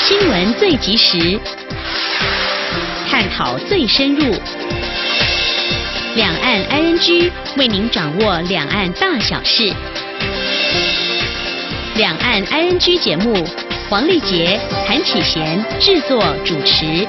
新闻最及时，探讨最深入，两岸 ING 为您掌握两岸大小事。两岸 ING 节目，黄丽杰、谭启贤制作主持。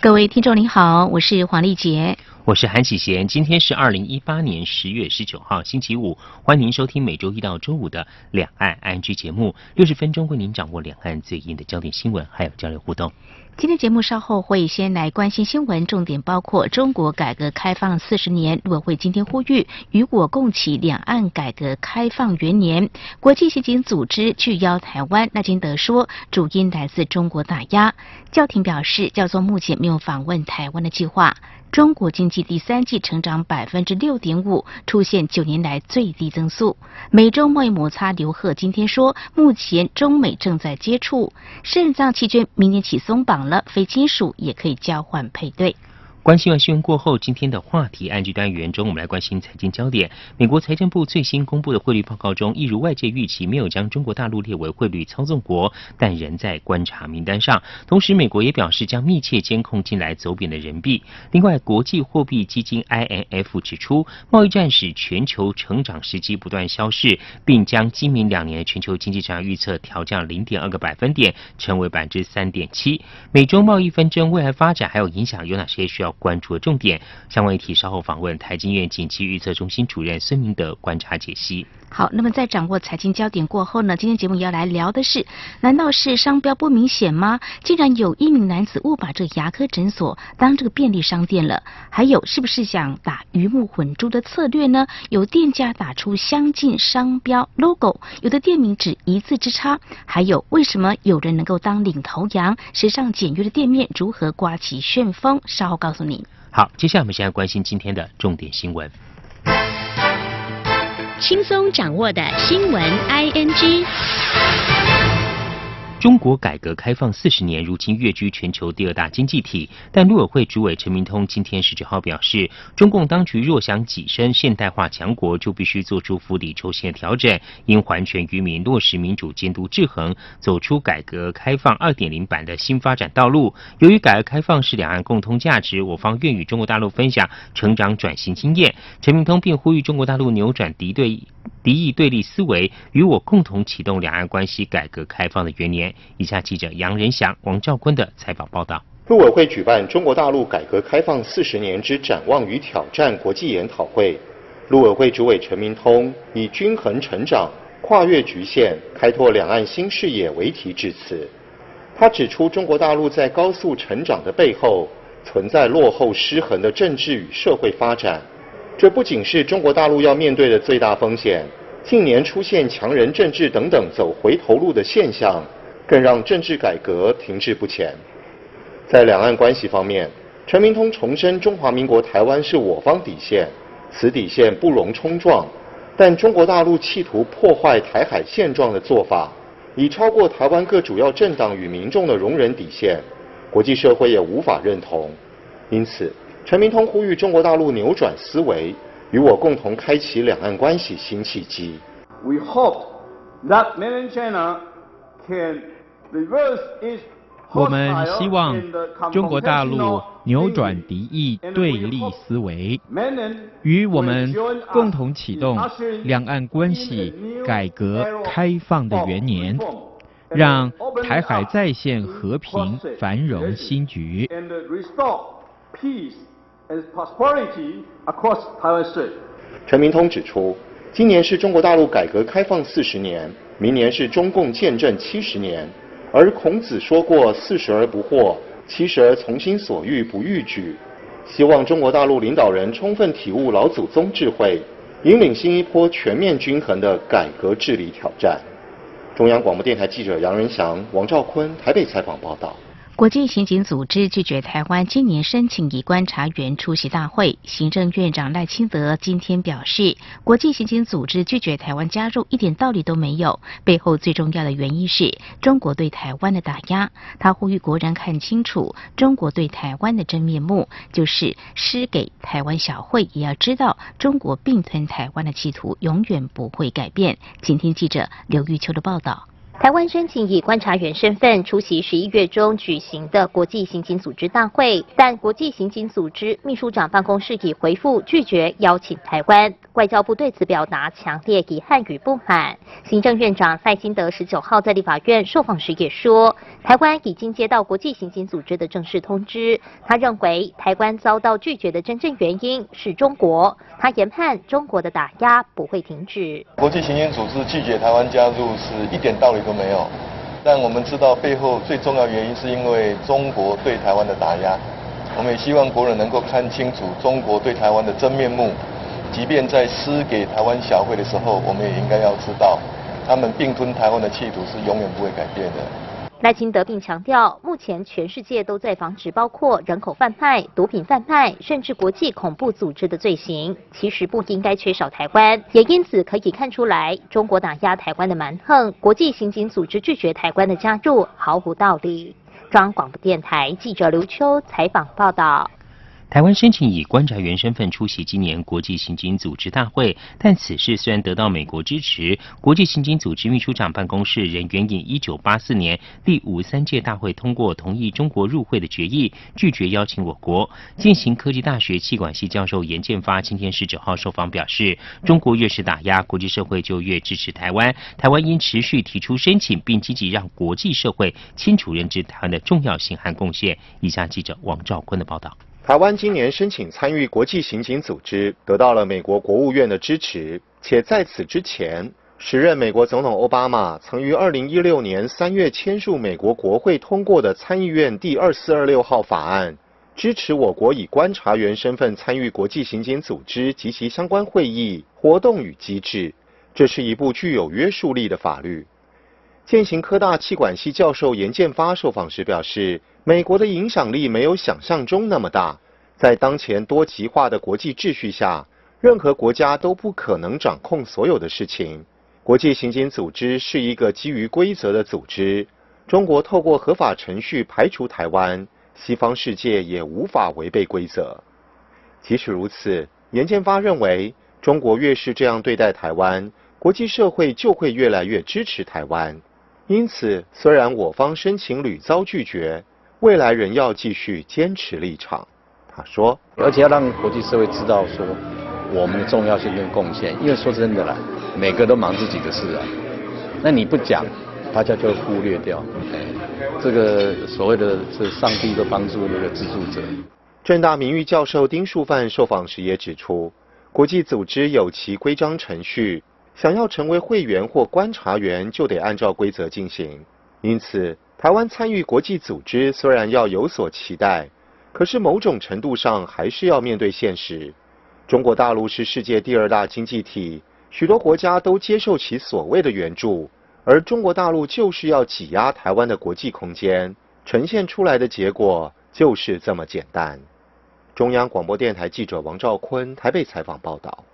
各位听众您好，我是黄丽杰。我是韩启贤，今天是二零一八年十月十九号星期五，欢迎您收听每周一到周五的两岸 ING 节目，六十分钟为您掌握两岸最硬的焦点新闻，还有交流互动。今天节目稍后会先来关心新闻，重点包括中国改革开放四十年，陆委会今天呼吁与我共启两岸改革开放元年。国际刑警组织拒邀台湾，赖金德说主因来自中国打压。教廷表示，教宗目前没有访问台湾的计划。中国经济第三季成长百分之六点五，出现九年来最低增速。美中贸易摩擦，刘鹤今天说，目前中美正在接触，肾脏期捐明年起松绑了，非亲属也可以交换配对。关心完新闻过后，今天的话题安居单元中，我们来关心财经焦点。美国财政部最新公布的汇率报告中，一如外界预期，没有将中国大陆列为汇率操纵国，但仍在观察名单上。同时，美国也表示将密切监控近来走贬的人民币。另外，国际货币基金 IMF 指出，贸易战使全球成长时机不断消逝，并将今明两年全球经济成长预测调降零点二个百分点，成为百分之三点七。美中贸易纷争未来发展还有影响，有哪些需要？关注的重点，相关议题稍后访问台经院景气预测中心主任孙明德观察解析。好，那么在掌握财经焦点过后呢，今天节目要来聊的是，难道是商标不明显吗？竟然有一名男子误把这牙科诊所当这个便利商店了？还有，是不是想打鱼目混珠的策略呢？有店家打出相近商标 logo，有的店名只一字之差。还有，为什么有人能够当领头羊？时尚简约的店面如何刮起旋风？稍后告诉你。好，接下来我们现在关心今天的重点新闻。轻松掌握的新闻，ING。中国改革开放四十年，如今跃居全球第二大经济体。但陆委会主委陈明通今天十九号表示，中共当局若想跻身现代化强国，就必须做出釜底抽薪的调整，应还权于民，落实民主监督制衡，走出改革开放二点零版的新发展道路。由于改革开放是两岸共通价值，我方愿与中国大陆分享成长转型经验。陈明通并呼吁中国大陆扭转敌对。敌意对立思维，与我共同启动两岸关系改革开放的元年。以下记者杨仁祥、王兆坤的采访报道。陆委会举办中国大陆改革开放四十年之展望与挑战国际研讨会，陆委会主委陈明通以“均衡成长、跨越局限、开拓两岸新视野”为题致辞。他指出，中国大陆在高速成长的背后，存在落后失衡的政治与社会发展。这不仅是中国大陆要面对的最大风险，近年出现强人政治等等走回头路的现象，更让政治改革停滞不前。在两岸关系方面，陈明通重申中华民国台湾是我方底线，此底线不容冲撞。但中国大陆企图破坏台海现状的做法，已超过台湾各主要政党与民众的容忍底线，国际社会也无法认同。因此。陈明通呼吁中国大陆扭转思维，与我共同开启两岸关系新契机。We hope that mainland China can reverse its 我们希望中国大陆扭转敌意对立思维，与我们共同启动两岸关系改革开放的元年，让台海再现和平繁荣新局。His positivity across 台湾市陈明通指出，今年是中国大陆改革开放四十年，明年是中共建政七十年。而孔子说过“四十而不惑，七十而从心所欲不逾矩”。希望中国大陆领导人充分体悟老祖宗智慧，引领新一波全面均衡的改革治理挑战。中央广播电台记者杨仁祥、王兆坤台北采访报道。国际刑警组织拒绝台湾今年申请以观察员出席大会。行政院长赖清德今天表示，国际刑警组织拒绝台湾加入一点道理都没有，背后最重要的原因是中国对台湾的打压。他呼吁国人看清楚中国对台湾的真面目，就是施给台湾小惠，也要知道中国并吞台湾的企图永远不会改变。请听记者刘玉秋的报道。台湾申请以观察员身份出席十一月中举行的国际刑警组织大会，但国际刑警组织秘书长办公室已回复拒绝邀请台湾。外交部对此表达强烈遗憾与不满。行政院长赖清德十九号在立法院受访时也说，台湾已经接到国际刑警组织的正式通知。他认为台湾遭到拒绝的真正原因是中国。他研判中国的打压不会停止。国际刑警组织拒绝台湾加入是一点道理都没有，但我们知道背后最重要原因是因为中国对台湾的打压。我们也希望国人能够看清楚中国对台湾的真面目。即便在施给台湾小会的时候，我们也应该要知道，他们并吞台湾的企图是永远不会改变的。赖清德并强调，目前全世界都在防止包括人口贩卖、毒品贩卖，甚至国际恐怖组织的罪行，其实不应该缺少台湾。也因此可以看出来，中国打压台湾的蛮横，国际刑警组织拒绝台湾的加入，毫无道理。中央广播电台记者刘秋采访报道。台湾申请以观察员身份出席今年国际刑警组织大会，但此事虽然得到美国支持，国际刑警组织秘书长办公室仍援引一九八四年第五三届大会通过同意中国入会的决议，拒绝邀请我国。进行科技大学气管系教授严建发今天十九号受访表示，中国越是打压，国际社会就越支持台湾。台湾应持续提出申请，并积极让国际社会清楚认知台湾的重要性和贡献。以下记者王兆坤的报道。台湾今年申请参与国际刑警组织，得到了美国国务院的支持。且在此之前，时任美国总统奥巴马曾于二零一六年三月签署美国国会通过的参议院第二四二六号法案，支持我国以观察员身份参与国际刑警组织及其相关会议活动与机制。这是一部具有约束力的法律。建行科大气管系教授严建发受访时表示，美国的影响力没有想象中那么大。在当前多极化的国际秩序下，任何国家都不可能掌控所有的事情。国际刑警组织是一个基于规则的组织。中国透过合法程序排除台湾，西方世界也无法违背规则。即使如此，严建发认为，中国越是这样对待台湾，国际社会就会越来越支持台湾。因此，虽然我方申请屡遭拒绝，未来仍要继续坚持立场。他说：“而且要让国际社会知道说我们的重要性跟贡献，因为说真的啦，每个都忙自己的事啊。那你不讲，大家就忽略掉。这个所谓的是上帝都帮助那个资助者。”正大名誉教授丁树范受访时也指出，国际组织有其规章程序，想要成为会员或观察员，就得按照规则进行。因此，台湾参与国际组织虽然要有所期待。可是某种程度上还是要面对现实。中国大陆是世界第二大经济体，许多国家都接受其所谓的援助，而中国大陆就是要挤压台湾的国际空间，呈现出来的结果就是这么简单。中央广播电台记者王兆坤台北采访报道。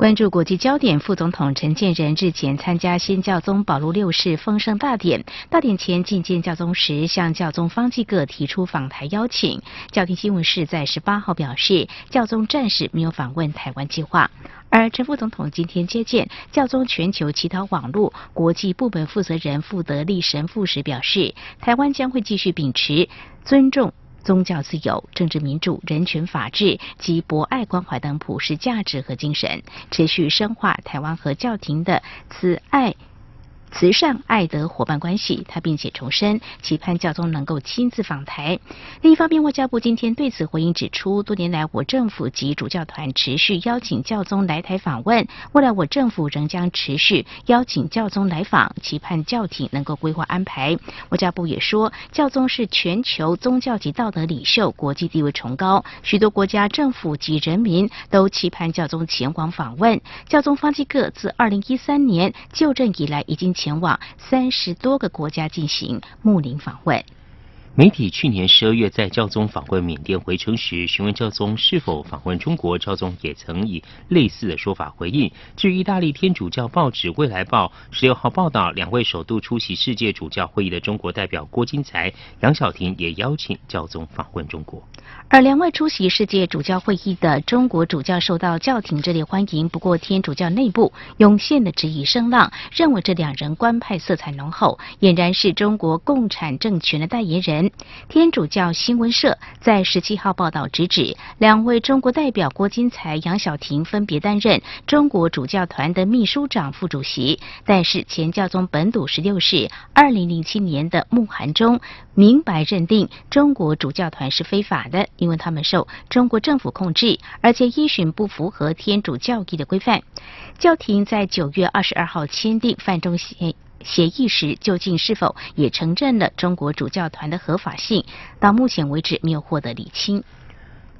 关注国际焦点，副总统陈建仁日前参加新教宗保禄六世丰盛大典。大典前觐见教宗时，向教宗方济各提出访台邀请。教廷新闻室在十八号表示，教宗暂时没有访问台湾计划。而陈副总统今天接见教宗全球祈祷网络国际部门负责人傅德利神父时表示，台湾将会继续秉持尊重。宗教自由、政治民主、人权法治及博爱关怀等普世价值和精神，持续深化台湾和教廷的慈爱。慈善爱德伙伴关系。他并且重申，期盼教宗能够亲自访台。另一方面，外交部今天对此回应指出，多年来我政府及主教团持续邀请教宗来台访问，未来我政府仍将持续邀请教宗来访，期盼教廷能够规划安排。外交部也说，教宗是全球宗教及道德领袖，国际地位崇高，许多国家。政府及人民都期盼教宗前往访问。教宗方济各自二零一三年就任以来，已经前往三十多个国家进行牧灵访问。媒体去年十二月在教宗访问缅甸回程时，询问教宗是否访问中国，教宗也曾以类似的说法回应。至于意大利天主教报纸《未来报》十六号报道，两位首度出席世界主教会议的中国代表郭金才、杨晓婷也邀请教宗访问中国。而两位出席世界主教会议的中国主教受到教廷热烈欢迎。不过，天主教内部涌现的质疑声浪，认为这两人官派色彩浓厚，俨然是中国共产政权的代言人。天主教新闻社在十七号报道直指，两位中国代表郭金才、杨晓婷分别担任中国主教团的秘书长、副主席。但是，前教宗本笃十六世二零零七年的墓函中明白认定中国主教团是非法的。因为他们受中国政府控制，而且依循不符合天主教义的规范。教廷在九月二十二号签订范中协协议时，究竟是否也承认了中国主教团的合法性？到目前为止，没有获得理清。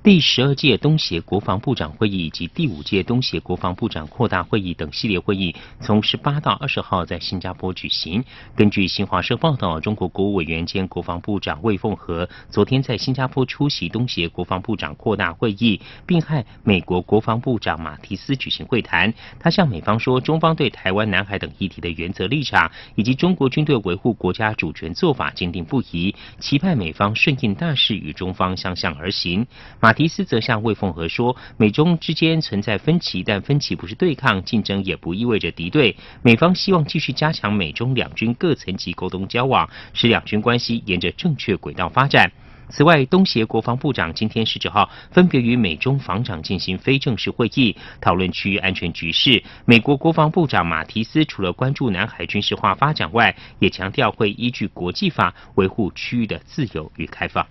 第十二届东协国防部长会议以及第五届东协国防部长扩大会议等系列会议，从十八到二十号在新加坡举行。根据新华社报道，中国国务委员兼国防部长魏凤和昨天在新加坡出席东协国防部长扩大会议，并和美国国防部长马提斯举行会谈。他向美方说，中方对台湾、南海等议题的原则立场，以及中国军队维护国家主权做法坚定不移，期盼美方顺应大势，与中方相向而行。马。马蒂斯则向魏凤和说：“美中之间存在分歧，但分歧不是对抗，竞争也不意味着敌对。美方希望继续加强美中两军各层级沟通交往，使两军关系沿着正确轨道发展。”此外，东协国防部长今天十九号分别与美中防长进行非正式会议，讨论区域安全局势。美国国防部长马提斯除了关注南海军事化发展外，也强调会依据国际法维护区域的自由与开放。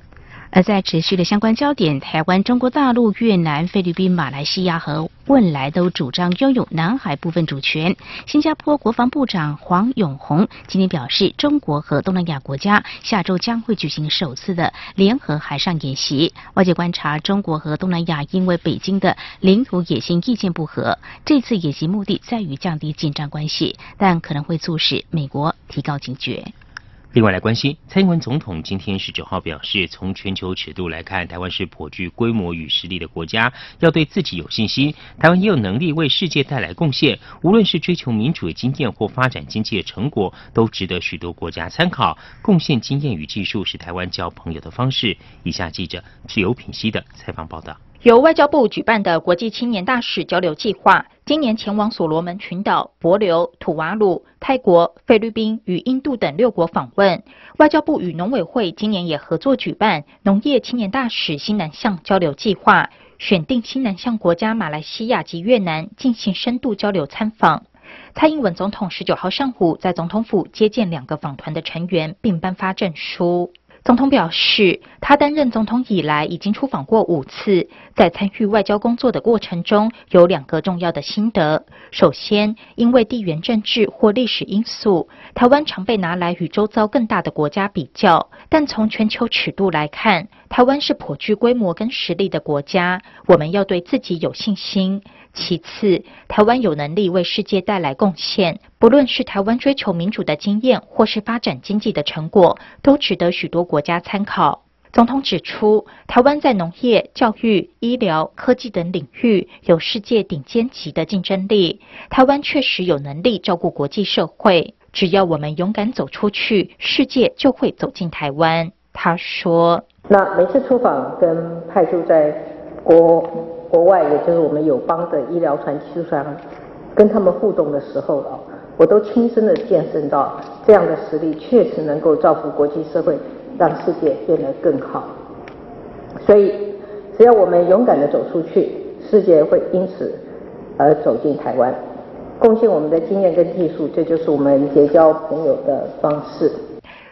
而在持续的相关焦点，台湾、中国大陆、越南、菲律宾、马来西亚和汶莱都主张拥有南海部分主权。新加坡国防部长黄永红今天表示，中国和东南亚国家下周将会举行首次的联合海上演习。外界观察，中国和东南亚因为北京的领土野心意见不合，这次演习目的在于降低紧张关系，但可能会促使美国提高警觉。另外来关心，蔡英文总统今天十九号表示，从全球尺度来看，台湾是颇具规模与实力的国家，要对自己有信心。台湾也有能力为世界带来贡献，无论是追求民主的经验或发展经济的成果，都值得许多国家参考。贡献经验与技术是台湾交朋友的方式。以下记者是由品析的采访报道。由外交部举办的国际青年大使交流计划，今年前往所罗门群岛、帛琉、土瓦鲁、泰国、菲律宾与印度等六国访问。外交部与农委会今年也合作举办农业青年大使新南向交流计划，选定新南向国家马来西亚及越南进行深度交流参访。蔡英文总统十九号上午在总统府接见两个访团的成员，并颁发证书。总统表示，他担任总统以来已经出访过五次，在参与外交工作的过程中，有两个重要的心得。首先，因为地缘政治或历史因素，台湾常被拿来与周遭更大的国家比较，但从全球尺度来看，台湾是颇具规模跟实力的国家，我们要对自己有信心。其次，台湾有能力为世界带来贡献，不论是台湾追求民主的经验，或是发展经济的成果，都值得许多国家参考。总统指出，台湾在农业、教育、医疗、科技等领域有世界顶尖级的竞争力，台湾确实有能力照顾国际社会。只要我们勇敢走出去，世界就会走进台湾。他说：“那每次出访跟派驻在国。”国外，也就是我们友邦的医疗船技术商，跟他们互动的时候啊，我都亲身的见证到这样的实力确实能够造福国际社会，让世界变得更好。所以，只要我们勇敢的走出去，世界会因此而走进台湾。贡献我们的经验跟技术，这就是我们结交朋友的方式。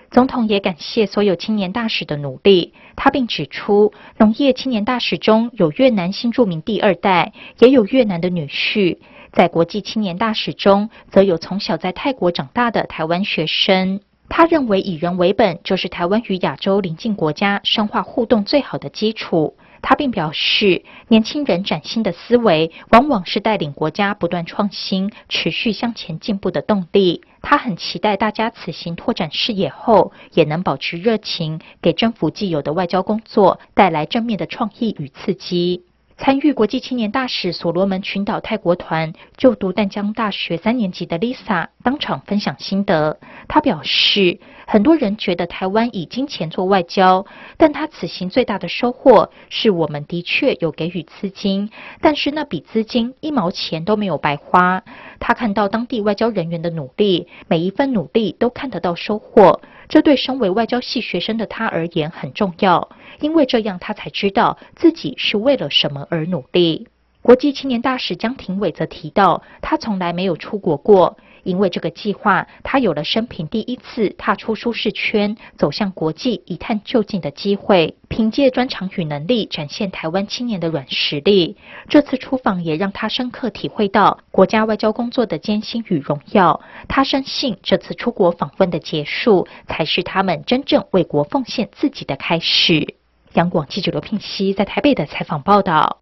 总统也感谢所有青年大使的努力。他并指出，农业青年大使中有越南新住民第二代，也有越南的女婿。在国际青年大使中，则有从小在泰国长大的台湾学生。他认为以人为本，就是台湾与亚洲邻近国家深化互动最好的基础。他并表示，年轻人崭新的思维，往往是带领国家不断创新、持续向前进步的动力。他很期待大家此行拓展视野后，也能保持热情，给政府既有的外交工作带来正面的创意与刺激。参与国际青年大使所罗门群岛泰国团就读淡江大学三年级的 Lisa 当场分享心得。他表示，很多人觉得台湾以金钱做外交，但他此行最大的收获是我们的确有给予资金，但是那笔资金一毛钱都没有白花。他看到当地外交人员的努力，每一份努力都看得到收获，这对身为外交系学生的他而言很重要。因为这样，他才知道自己是为了什么而努力。国际青年大使江廷伟则提到，他从来没有出国过。因为这个计划，他有了生平第一次踏出舒适圈，走向国际一探究竟的机会。凭借专长与能力，展现台湾青年的软实力。这次出访也让他深刻体会到国家外交工作的艰辛与荣耀。他深信，这次出国访问的结束，才是他们真正为国奉献自己的开始。央广记者刘聘熙在台北的采访报道。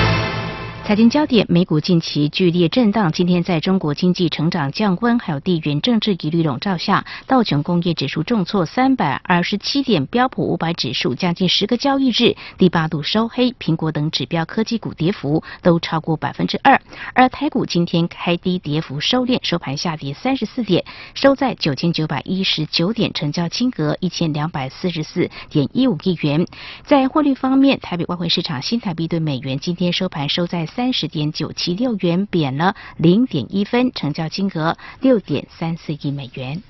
财经焦点，美股近期剧烈震荡。今天在中国经济成长降温，还有地缘政治疑虑笼罩下，道琼工业指数重挫三百二十七点，标普五百指数将近十个交易日第八度收黑。苹果等指标科技股跌幅都超过百分之二。而台股今天开低，跌幅收敛，收盘下跌三十四点，收在九千九百一十九点，成交金额一千两百四十四点一五亿元。在汇率方面，台北外汇市场新台币对美元今天收盘收在三。十点九七六元，贬了零点一分，成交金额六点三四亿美元。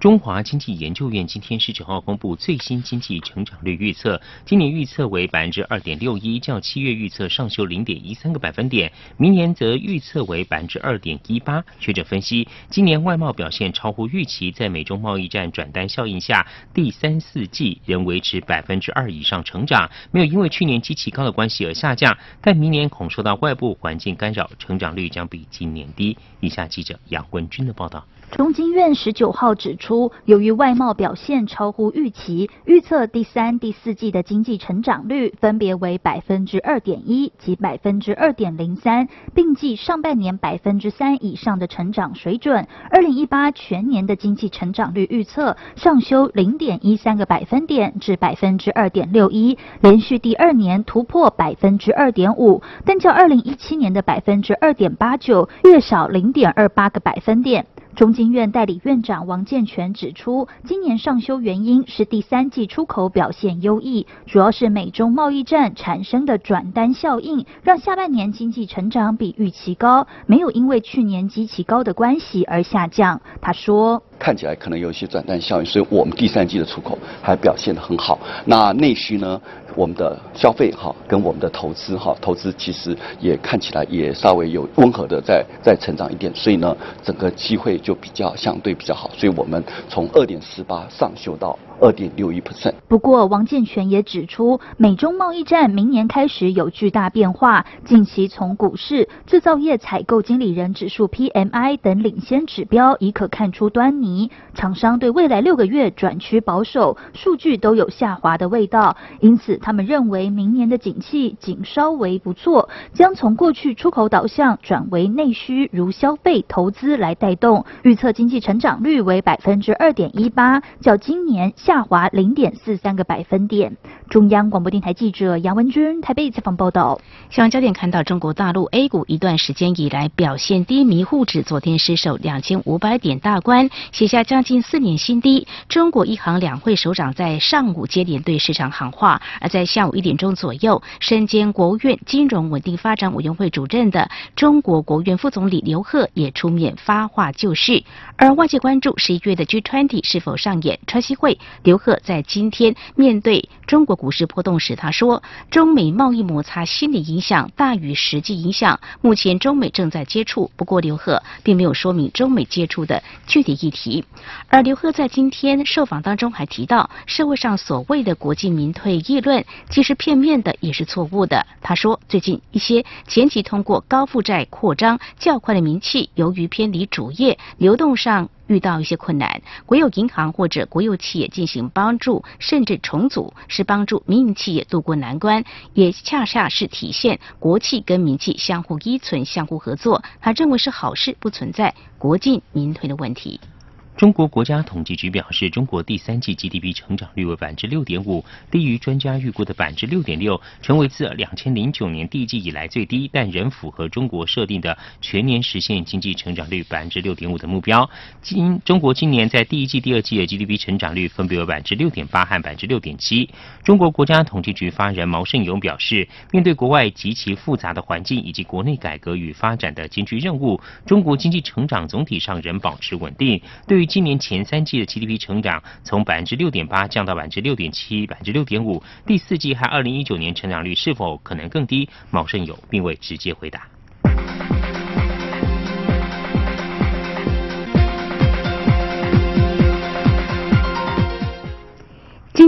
中华经济研究院今天十九号公布最新经济成长率预测，今年预测为百分之二点六一，较七月预测上修零点一三个百分点。明年则预测为百分之二点一八。学者分析，今年外贸表现超乎预期，在美中贸易战转单效应下，第三四季仍维持百分之二以上成长，没有因为去年极其高的关系而下降。但明年恐受到外部环境干扰，成长率将比今年低。以下记者杨文军的报道。中经院十九号指出，由于外贸表现超乎预期，预测第三、第四季的经济成长率分别为百分之二点一及百分之二点零三，并计上半年百分之三以上的成长水准。二零一八全年的经济成长率预测上修零点一三个百分点至百分之二点六一，连续第二年突破百分之二点五，但较二零一七年的百分之二点八九略少零点二八个百分点。中经院代理院长王建全指出，今年上修原因是第三季出口表现优异，主要是美中贸易战产生的转单效应，让下半年经济成长比预期高，没有因为去年极其高的关系而下降。他说。看起来可能有一些转淡效应，所以我们第三季的出口还表现得很好。那内需呢？我们的消费哈，跟我们的投资哈，投资其实也看起来也稍微有温和的在在成长一点，所以呢，整个机会就比较相对比较好。所以我们从二点四八上修到。二点六一 percent。不过，王健全也指出，美中贸易战明年开始有巨大变化。近期从股市、制造业采购经理人指数 PMI 等领先指标已可看出端倪。厂商对未来六个月转趋保守，数据都有下滑的味道。因此，他们认为明年的景气仅稍微不错，将从过去出口导向转为内需，如消费、投资来带动。预测经济成长率为百分之二点一八，较今年。下滑零点四三个百分点。中央广播电台记者杨文军台北采访报道。新闻焦点看到，中国大陆 A 股一段时间以来表现低迷，沪指昨天失守两千五百点大关，写下将近四年新低。中国一行两会首长在上午接连对市场喊话，而在下午一点钟左右，身兼国务院金融稳定发展委员会主任的中国国务院副总理刘鹤也出面发话救市。而外界关注十一月的 G20 是否上演川西会。刘鹤在今天面对中国股市波动时，他说：“中美贸易摩擦心理影响大于实际影响。目前中美正在接触，不过刘鹤并没有说明中美接触的具体议题。”而刘鹤在今天受访当中还提到，社会上所谓的国进民退议论，既是片面的，也是错误的。他说：“最近一些前期通过高负债扩张较快的名气，由于偏离主业，流动上。”遇到一些困难，国有银行或者国有企业进行帮助甚至重组，是帮助民营企业渡过难关，也恰恰是体现国企跟民企相互依存、相互合作。他认为是好事，不存在国进民退的问题。中国国家统计局表示，中国第三季 GDP 成长率为百分之六点五，低于专家预估的百分之六点六，成为自两千零九年第一季以来最低，但仍符合中国设定的全年实现经济成长率百分之六点五的目标。今中国今年在第一季、第二季的 GDP 成长率分别为百分之六点八和百分之六点七。中国国家统计局发言人毛盛勇表示，面对国外极其复杂的环境以及国内改革与发展的艰巨任务，中国经济成长总体上仍保持稳定。对于今年前三季的 GDP 成长从百分之六点八降到百分之六点七、百分之六点五，第四季和二零一九年成长率是否可能更低？毛盛友并未直接回答。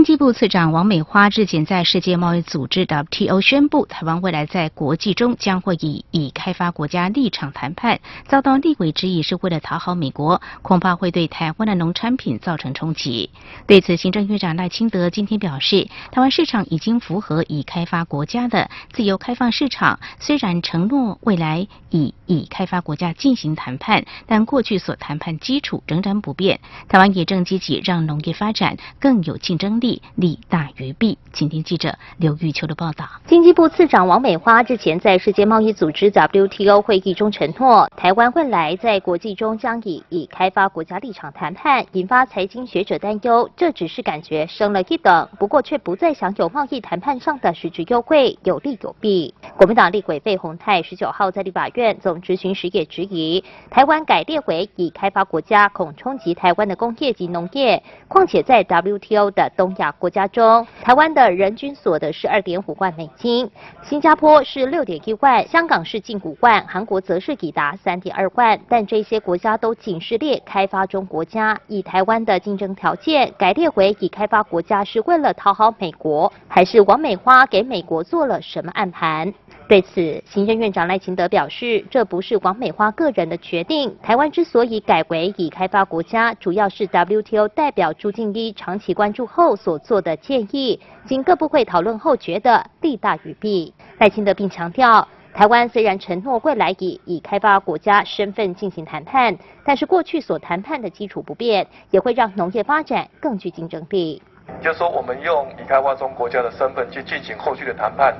经济部次长王美花日前在世界贸易组织 WTO 宣布，台湾未来在国际中将会以以开发国家立场谈判，遭到立委质疑是为了讨好美国，恐怕会对台湾的农产品造成冲击。对此，行政院长赖清德今天表示，台湾市场已经符合以开发国家的自由开放市场，虽然承诺未来以以开发国家进行谈判，但过去所谈判基础仍然不变。台湾也正积极让农业发展更有竞争力。利大于弊。请听记者刘玉秋的报道。经济部次长王美花日前在世界贸易组织 WTO 会议中承诺，台湾未来在国际中将以以开发国家立场谈判，引发财经学者担忧，这只是感觉升了一等，不过却不再享有贸易谈判上的实质优惠，有利有弊。国民党立委费鸿泰十九号在立法院总执行时也质疑，台湾改列为已开发国家，恐冲击台湾的工业及农业，况且在 WTO 的东。亚国家中，台湾的人均所得是二点五万美金，新加坡是六点一万，香港是近五万，韩国则是抵达三点二万。但这些国家都仅是列开发中国家，以台湾的竞争条件改列回已开发国家，是为了讨好美国，还是王美花给美国做了什么暗盘？对此，行政院长赖清德表示，这不是王美花个人的决定。台湾之所以改为已开发国家，主要是 WTO 代表朱敬一长期关注后所做的建议，经各部会讨论后觉得利大于弊。赖清德并强调，台湾虽然承诺未来以已开发国家身份进行谈判，但是过去所谈判的基础不变，也会让农业发展更具竞争力。就是说，我们用已开发中国家的身份去进行后续的谈判，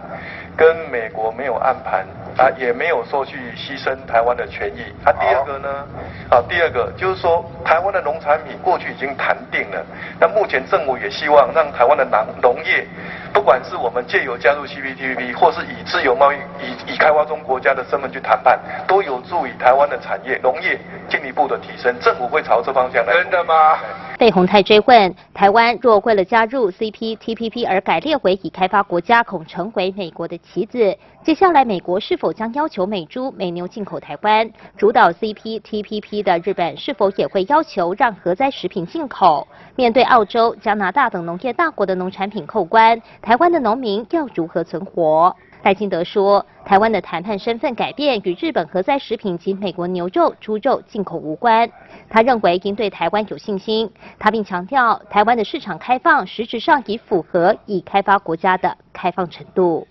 跟美国没有暗盘啊，也没有说去牺牲台湾的权益。啊，第二个呢，啊，第二个就是说，台湾的农产品过去已经谈定了，那目前政府也希望让台湾的农农业，不管是我们借由加入 CPTPP，或是以自由贸易、以以开发中国家的身份去谈判，都有助于台湾的产业农业进一步的提升。政府会朝这方向来。真的吗？被洪泰追问：台湾若为了加入 CPTPP 而改列为已开发国家，恐成为美国的棋子。接下来，美国是否将要求美猪、美牛进口台湾？主导 CPTPP 的日本是否也会要求让核灾食品进口？面对澳洲、加拿大等农业大国的农产品扣关，台湾的农民要如何存活？赖清德说，台湾的谈判身份改变与日本核灾食品及美国牛肉、猪肉进口无关。他认为应对台湾有信心。他并强调，台湾的市场开放实质上已符合已开发国家的开放程度。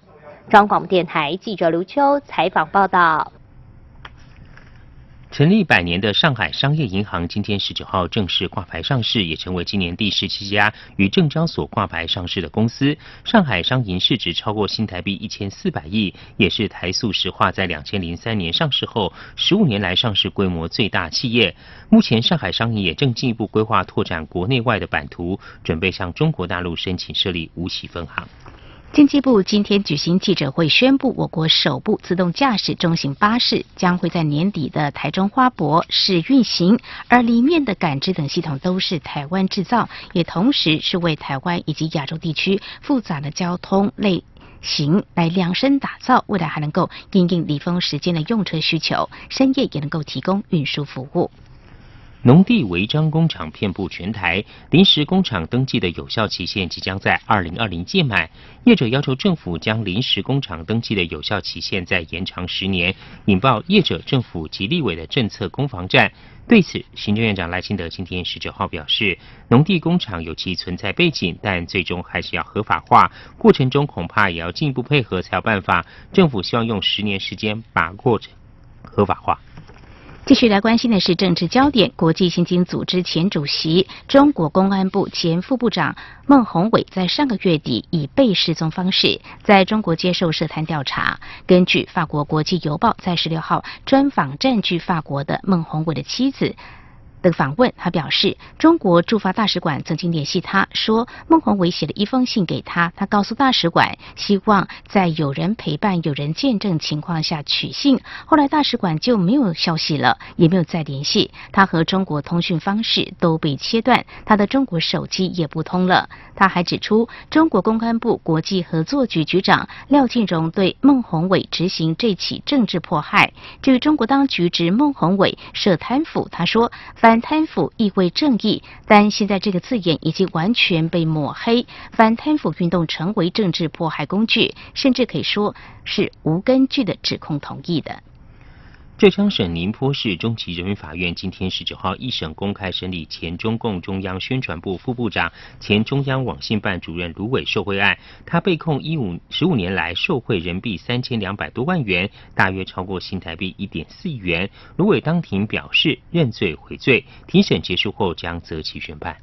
中央广播电台记者刘秋采访报道。成立百年的上海商业银行今天十九号正式挂牌上市，也成为今年第十七家与证交所挂牌上市的公司。上海商银市值超过新台币一千四百亿，也是台塑石化在两千零三年上市后十五年来上市规模最大企业。目前上海商银也正进一步规划拓展国内外的版图，准备向中国大陆申请设立无锡分行。经济部今天举行记者会，宣布我国首部自动驾驶中型巴士将会在年底的台中花博试运行，而里面的感知等系统都是台湾制造，也同时是为台湾以及亚洲地区复杂的交通类型来量身打造，未来还能够应应离峰时间的用车需求，深夜也能够提供运输服务。农地违章工厂遍布全台，临时工厂登记的有效期限即将在二零二零届满。业者要求政府将临时工厂登记的有效期限再延长十年，引爆业者、政府及立委的政策攻防战。对此，行政院长赖清德今天十九号表示，农地工厂有其存在背景，但最终还是要合法化，过程中恐怕也要进一步配合才有办法。政府希望用十年时间把过程合法化。继续来关心的是政治焦点。国际刑警组织前主席、中国公安部前副部长孟宏伟在上个月底以被失踪方式在中国接受涉贪调查。根据法国国际邮报在十六号专访占据法国的孟宏伟的妻子。的访问，他表示，中国驻法大使馆曾经联系他说，孟宏伟写了一封信给他，他告诉大使馆，希望在有人陪伴、有人见证情况下取信。后来大使馆就没有消息了，也没有再联系他，和中国通讯方式都被切断，他的中国手机也不通了。他还指出，中国公安部国际合作局局长廖庆荣对孟宏伟执行这起政治迫害。至于中国当局指孟宏伟涉贪腐，他说反。反贪腐意味正义，但现在这个字眼已经完全被抹黑。反贪腐运动成为政治迫害工具，甚至可以说是无根据的指控，同意的。浙江省宁波市中级人民法院今天十九号一审公开审理前中共中央宣传部副部长、前中央网信办主任卢伟受贿案，他被控一五十五年来受贿人民币三千两百多万元，大约超过新台币一点四亿元。卢伟当庭表示认罪悔罪，庭审结束后将择期宣判。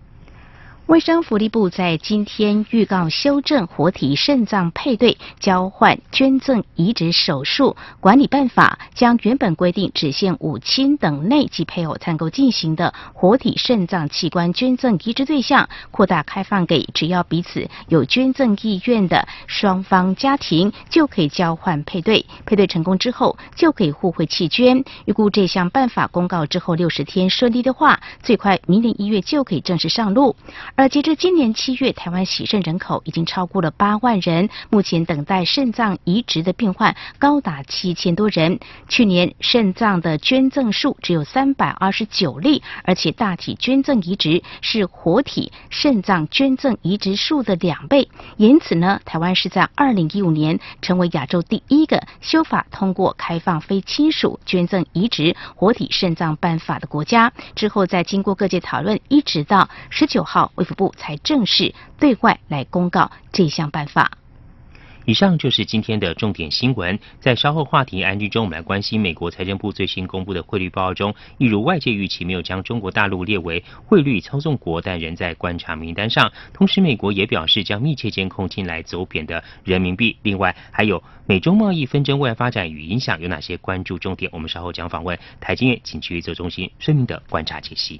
卫生福利部在今天预告修正活体肾脏配对、交换、捐赠、移植手术管理办法，将原本规定只限五亲等内及配偶才能够进行的活体肾脏器官捐赠移植对象，扩大开放给只要彼此有捐赠意愿的双方家庭就可以交换配对，配对成功之后就可以互惠弃捐。预估这项办法公告之后六十天顺利的话，最快明年一月就可以正式上路。而截至今年七月，台湾洗肾人口已经超过了八万人，目前等待肾脏移植的病患高达七千多人。去年肾脏的捐赠数只有三百二十九例，而且大体捐赠移植是活体肾脏捐赠移植数的两倍。因此呢，台湾是在二零一五年成为亚洲第一个修法通过开放非亲属捐赠移植活体肾脏办法的国家。之后再经过各界讨论，一直到十九号为部才正式对外来公告这项办法。以上就是今天的重点新闻。在稍后话题安居中，我们来关心美国财政部最新公布的汇率报告中，一如外界预期，没有将中国大陆列为汇率操纵国，但仍在观察名单上。同时，美国也表示将密切监控近来走贬的人民币。另外，还有美中贸易纷争未来发展与影响有哪些关注重点？我们稍后将访问台经院景区预测中心孙明的观察解析。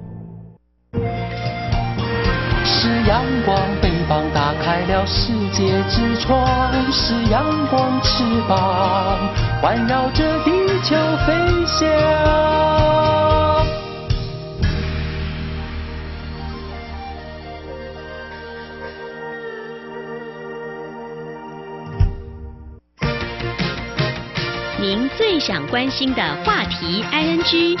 是阳光，翅膀打开了世界之窗；是阳光，翅膀环绕着地球飞翔。您最想关心的话题，ING。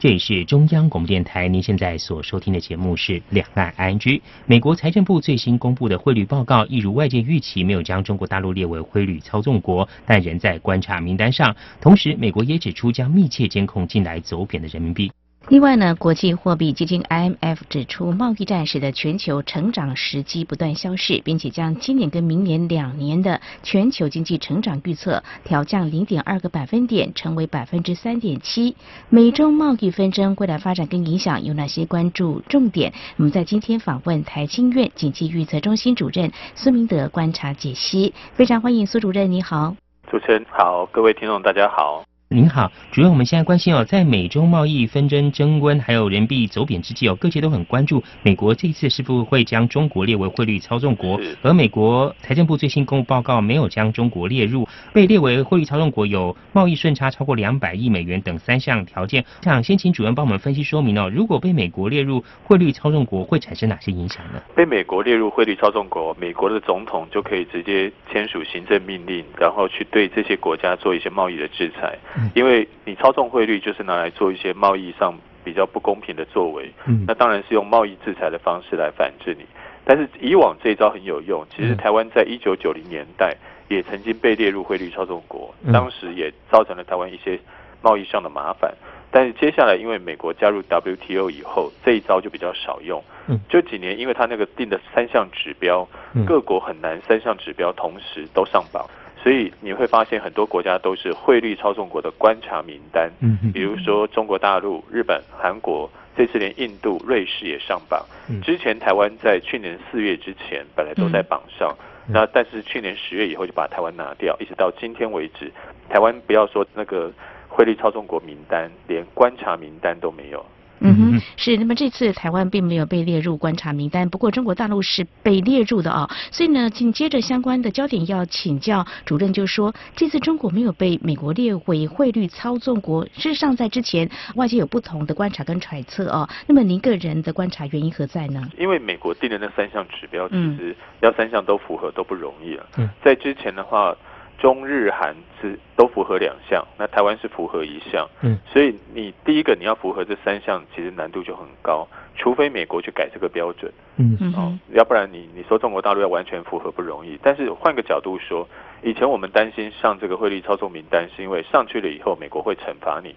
这里是中央广播电台，您现在所收听的节目是《两岸 ING》。美国财政部最新公布的汇率报告，一如外界预期，没有将中国大陆列为汇率操纵国，但仍在观察名单上。同时，美国也指出将密切监控近来走贬的人民币。另外呢，国际货币基金 IMF 指出，贸易战使得全球成长时机不断消逝，并且将今年跟明年两年的全球经济成长预测调降零点二个百分点，成为百分之三点七。美中贸易纷争未来发展跟影响有哪些关注重点？我们在今天访问台经院经济预测中心主任孙明德观察解析，非常欢迎苏主任，你好。主持人好，各位听众大家好。您好，主任，我们现在关心哦，在美中贸易纷争升温，还有人民币走贬之际哦，各界都很关注美国这一次是否会将中国列为汇率操纵国。而美国财政部最新公布报告，没有将中国列入被列为汇率操纵国，有贸易顺差超过两百亿美元等三项条件。想先请主任帮我们分析说明哦，如果被美国列入汇率操纵国，会产生哪些影响呢？被美国列入汇率操纵国，美国的总统就可以直接签署行政命令，然后去对这些国家做一些贸易的制裁。因为你操纵汇率，就是拿来做一些贸易上比较不公平的作为，那当然是用贸易制裁的方式来反制你。但是以往这一招很有用，其实台湾在一九九零年代也曾经被列入汇率操纵国，当时也造成了台湾一些贸易上的麻烦。但是接下来因为美国加入 WTO 以后，这一招就比较少用。这几年，因为他那个定的三项指标，各国很难三项指标同时都上榜。所以你会发现很多国家都是汇率操纵国的观察名单，嗯，比如说中国大陆、日本、韩国，这次连印度、瑞士也上榜。之前台湾在去年四月之前本来都在榜上，那但是去年十月以后就把台湾拿掉，一直到今天为止，台湾不要说那个汇率操纵国名单，连观察名单都没有。嗯哼，是。那么这次台湾并没有被列入观察名单，不过中国大陆是被列入的啊。所以呢，紧接着相关的焦点要请教主任，就说这次中国没有被美国列为汇率操纵国。事实上，在之前外界有不同的观察跟揣测啊。那么您个人的观察原因何在呢？因为美国定的那三项指标，其实要三项都符合都不容易啊。嗯在之前的话。中日韩是都符合两项，那台湾是符合一项，嗯，所以你第一个你要符合这三项，其实难度就很高，除非美国去改这个标准，嗯，哦，要不然你你说中国大陆要完全符合不容易。但是换个角度说，以前我们担心上这个汇率操纵名单，是因为上去了以后美国会惩罚你，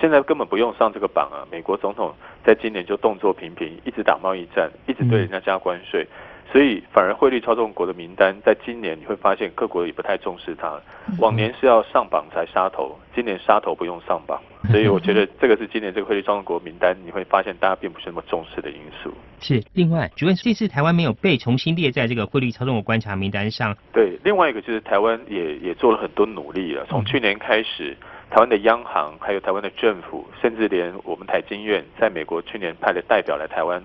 现在根本不用上这个榜啊，美国总统在今年就动作频频，一直打贸易战，一直对人家加关税。所以反而汇率操纵国的名单，在今年你会发现各国也不太重视它。往年是要上榜才杀头，今年杀头不用上榜。所以我觉得这个是今年这个汇率操纵国名单，你会发现大家并不是那么重视的因素。是。另外，主任，这次台湾没有被重新列在这个汇率操纵的观察名单上。对，另外一个就是台湾也也做了很多努力了。从去年开始，台湾的央行还有台湾的政府，甚至连我们台经院在美国去年派的代表来台湾。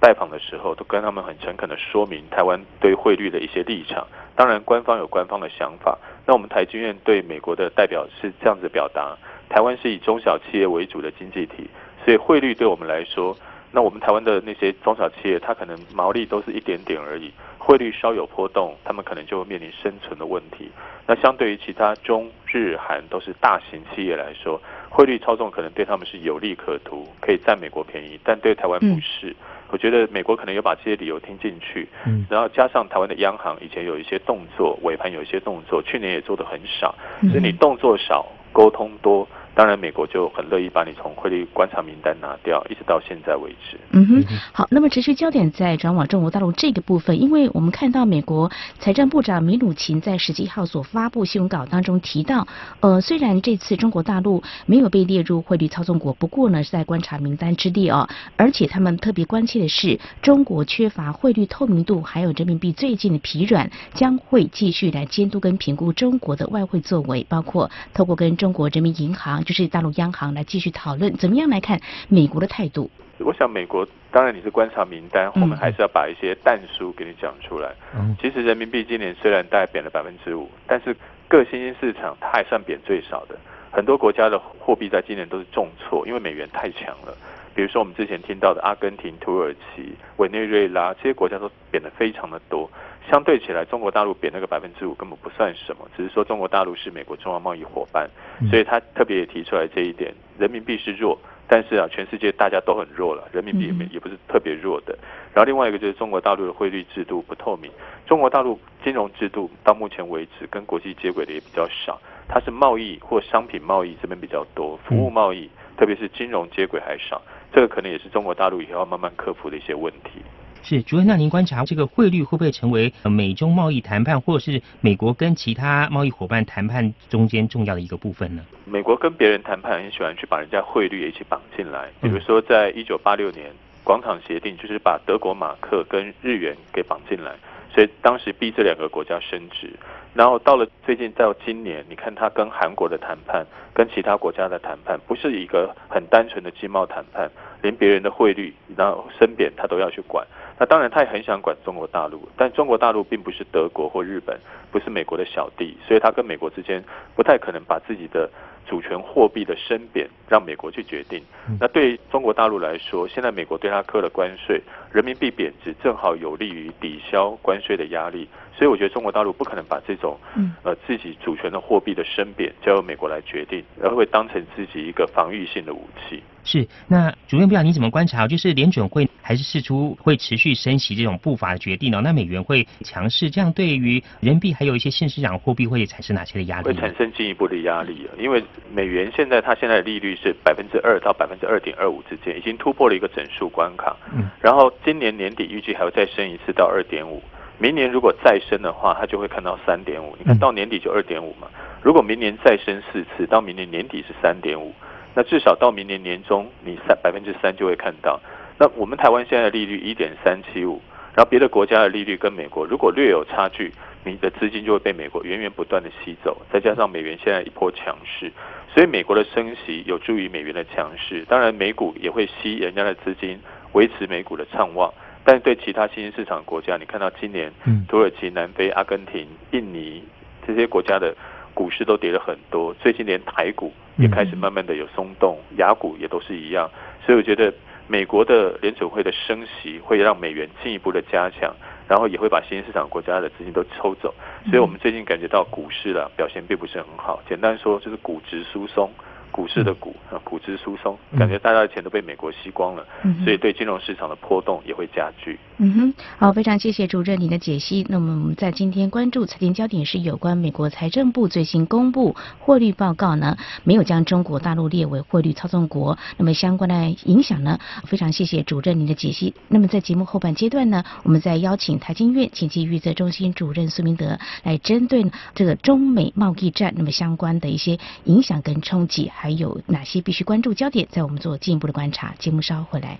拜访的时候，都跟他们很诚恳的说明台湾对汇率的一些立场。当然，官方有官方的想法。那我们台军院对美国的代表是这样子表达：台湾是以中小企业为主的经济体，所以汇率对我们来说，那我们台湾的那些中小企业，它可能毛利都是一点点而已，汇率稍有波动，他们可能就会面临生存的问题。那相对于其他中日韩都是大型企业来说，汇率操纵可能对他们是有利可图，可以占美国便宜，但对台湾不是。我觉得美国可能有把这些理由听进去，嗯，然后加上台湾的央行以前有一些动作，尾盘有一些动作，去年也做的很少，所以你动作少，沟通多。当然，美国就很乐意把你从汇率观察名单拿掉，一直到现在为止。嗯哼，好，那么持续焦点在转往中国大陆这个部分，因为我们看到美国财政部长米努琴在十七号所发布新闻稿当中提到，呃，虽然这次中国大陆没有被列入汇率操纵国，不过呢是在观察名单之列哦，而且他们特别关切的是，中国缺乏汇率透明度，还有人民币最近的疲软，将会继续来监督跟评估中国的外汇作为，包括透过跟中国人民银行。就是大陆央行来继续讨论，怎么样来看美国的态度？我想美国当然你是观察名单，我们还是要把一些淡书给你讲出来。嗯，其实人民币今年虽然大概贬了百分之五，但是各新兴市场它还算贬最少的。很多国家的货币在今年都是重挫，因为美元太强了。比如说我们之前听到的阿根廷、土耳其、委内瑞拉这些国家都贬得非常的多。相对起来，中国大陆贬那个百分之五根本不算什么，只是说中国大陆是美国重要贸易伙伴，所以他特别也提出来这一点。人民币是弱，但是啊，全世界大家都很弱了，人民币也也不是特别弱的。然后另外一个就是中国大陆的汇率制度不透明，中国大陆金融制度到目前为止跟国际接轨的也比较少，它是贸易或商品贸易这边比较多，服务贸易特别是金融接轨还少，这个可能也是中国大陆以后要慢慢克服的一些问题。是主任，那您观察这个汇率会不会成为美中贸易谈判，或者是美国跟其他贸易伙伴谈判中间重要的一个部分呢？美国跟别人谈判很喜欢去把人家汇率也一起绑进来，比如说在一九八六年广场协定，就是把德国马克跟日元给绑进来，所以当时逼这两个国家升值。然后到了最近到今年，你看他跟韩国的谈判，跟其他国家的谈判，不是一个很单纯的经贸谈判，连别人的汇率然后升贬他都要去管。那当然，他也很想管中国大陆，但中国大陆并不是德国或日本，不是美国的小弟，所以他跟美国之间不太可能把自己的主权货币的升贬让美国去决定。那对中国大陆来说，现在美国对他课了关税，人民币贬值正好有利于抵消关税的压力，所以我觉得中国大陆不可能把这种呃自己主权的货币的升贬交由美国来决定，而会当成自己一个防御性的武器。是，那主任不知道你怎么观察？就是联准会还是试出会持续升息这种步伐的决定呢？那美元会强势，这样对于人民币还有一些现市场货币会产生哪些的压力？会产生进一步的压力，因为美元现在它现在的利率是百分之二到百分之二点二五之间，已经突破了一个整数关卡。嗯，然后今年年底预计还要再升一次到二点五，明年如果再升的话，它就会看到三点五。你看到年底就二点五嘛，如果明年再升四次，到明年年底是三点五。那至少到明年年中，你三百分之三就会看到。那我们台湾现在的利率一点三七五，然后别的国家的利率跟美国如果略有差距，你的资金就会被美国源源不断的吸走。再加上美元现在一波强势，所以美国的升息有助于美元的强势。当然美股也会吸人家的资金，维持美股的畅旺。但是对其他新兴市场国家，你看到今年土耳其、南非、阿根廷、印尼这些国家的。股市都跌了很多，最近连台股也开始慢慢的有松动，雅股也都是一样，所以我觉得美国的联准会的升息会让美元进一步的加强，然后也会把新兴市场国家的资金都抽走，所以我们最近感觉到股市了表现并不是很好。简单说就是股值疏松。股市的股啊，股值疏松，感觉大家的钱都被美国吸光了，所以对金融市场的波动也会加剧。嗯哼，好，非常谢谢主任您的解析。那么我们在今天关注财经焦点是有关美国财政部最新公布汇率报告呢，没有将中国大陆列为汇率操纵国，那么相关的影响呢？非常谢谢主任您的解析。那么在节目后半阶段呢，我们再邀请台经院经济预测中心主任苏明德来针对这个中美贸易战那么相关的一些影响跟冲击。还有哪些必须关注焦点？在我们做进一步的观察。节目稍后回来。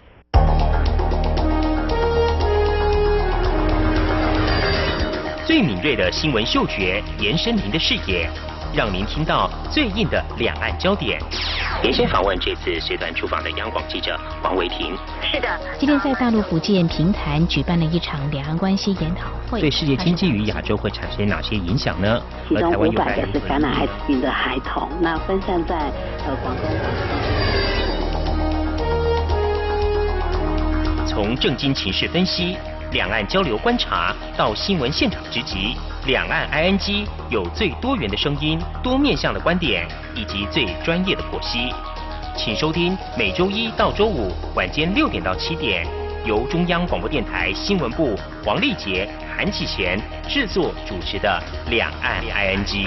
最敏锐的新闻嗅觉，延伸您的视野，让您听到最硬的两岸焦点。连线访问这次随团出访的央广记者王维婷。是的，今天在大陆福建平潭举办了一场两岸关系研讨会。对世界经济与亚洲会产生哪些影响呢？其中五百个是感染艾滋病的孩童，那分散在呃广东。从政经情势分析、两岸交流观察到新闻现场直击。两岸 ING 有最多元的声音、多面向的观点以及最专业的剖析，请收听每周一到周五晚间六点到七点，由中央广播电台新闻部黄丽杰、韩启贤制作主持的《两岸 ING》。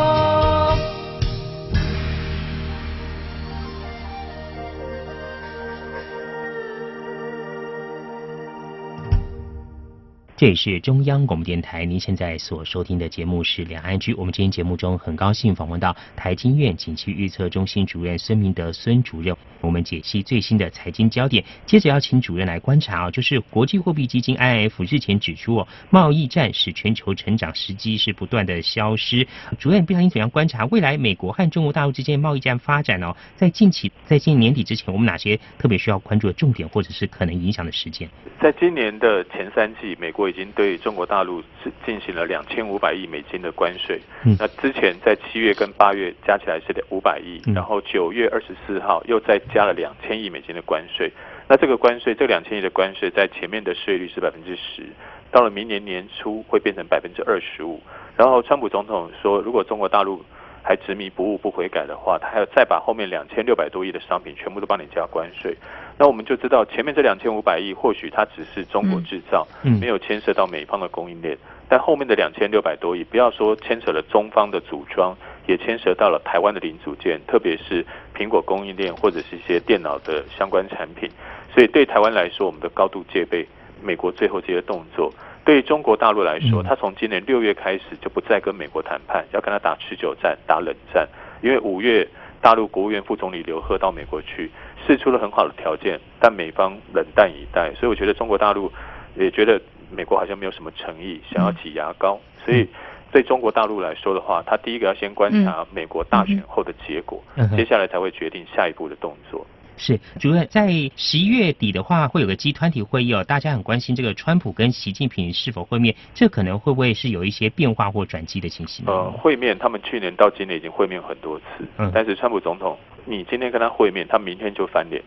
这里是中央广播电台，您现在所收听的节目是两岸居。我们今天节目中很高兴访问到台经院景气预测中心主任孙明德孙主任，我们解析最新的财经焦点。接着要请主任来观察啊，就是国际货币基金 IF 日前指出哦，贸易战使全球成长时机是不断的消失。主任，不知道您怎样观察未来美国和中国大陆之间贸易战发展哦？在近期，在今年年底之前，我们哪些特别需要关注的重点，或者是可能影响的时间？在今年的前三季，美国已经对中国大陆是进行了两千五百亿美金的关税。那之前在七月跟八月加起来是五百亿，然后九月二十四号又再加了两千亿美金的关税。那这个关税，这两千亿的关税在前面的税率是百分之十，到了明年年初会变成百分之二十五。然后川普总统说，如果中国大陆还执迷不悟不悔改的话，他还要再把后面两千六百多亿的商品全部都帮你加关税。那我们就知道，前面这两千五百亿或许它只是中国制造，没有牵涉到美方的供应链。但后面的两千六百多亿，不要说牵扯了中方的组装，也牵涉到了台湾的零组件，特别是苹果供应链或者是一些电脑的相关产品。所以对台湾来说，我们的高度戒备。美国最后这些动作，对于中国大陆来说，他从今年六月开始就不再跟美国谈判，要跟他打持久战、打冷战。因为五月大陆国务院副总理刘鹤到美国去，试出了很好的条件，但美方冷淡以待。所以我觉得中国大陆也觉得美国好像没有什么诚意，想要挤牙膏。所以对中国大陆来说的话，他第一个要先观察美国大选后的结果，接下来才会决定下一步的动作。是主任，在十一月底的话，会有个集团体会议哦，大家很关心这个川普跟习近平是否会面，这可能会不会是有一些变化或转机的情形？呃，会面，他们去年到今年已经会面很多次，嗯，但是川普总统，你今天跟他会面，他明天就翻脸，